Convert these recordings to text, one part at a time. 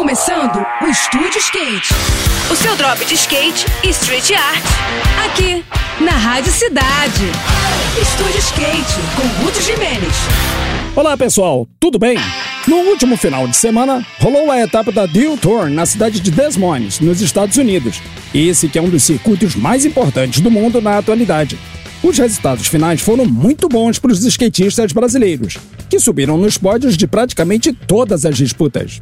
começando o Estúdio Skate. O seu drop de skate e street art. Aqui, na Rádio Cidade. Estúdio Skate, com Ruth Jimenez. Olá pessoal, tudo bem? No último final de semana, rolou a etapa da Deal Tour na cidade de Des Moines, nos Estados Unidos. Esse que é um dos circuitos mais importantes do mundo na atualidade. Os resultados finais foram muito bons para os skatistas brasileiros, que subiram nos pódios de praticamente todas as disputas.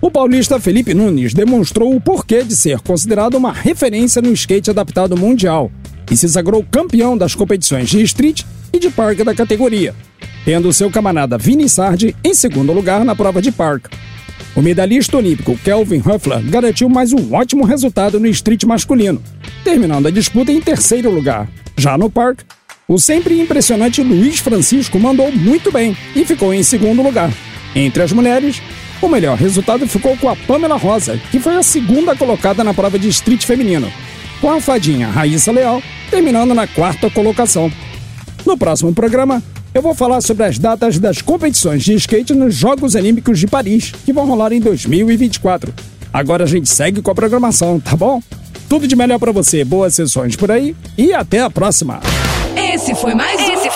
O paulista Felipe Nunes demonstrou o porquê de ser considerado uma referência no skate adaptado mundial e se sagrou campeão das competições de street e de park da categoria, tendo seu camarada Vini Sardi em segundo lugar na prova de park. O medalhista olímpico Kelvin Huffler garantiu mais um ótimo resultado no street masculino, terminando a disputa em terceiro lugar. Já no park, o sempre impressionante Luiz Francisco mandou muito bem e ficou em segundo lugar. Entre as mulheres, o melhor resultado ficou com a Pamela Rosa, que foi a segunda colocada na prova de street feminino, com a fadinha Raíssa Leal terminando na quarta colocação. No próximo programa, eu vou falar sobre as datas das competições de skate nos Jogos Olímpicos de Paris, que vão rolar em 2024. Agora a gente segue com a programação, tá bom? Tudo de melhor para você, boas sessões por aí e até a próxima! Esse foi mais um.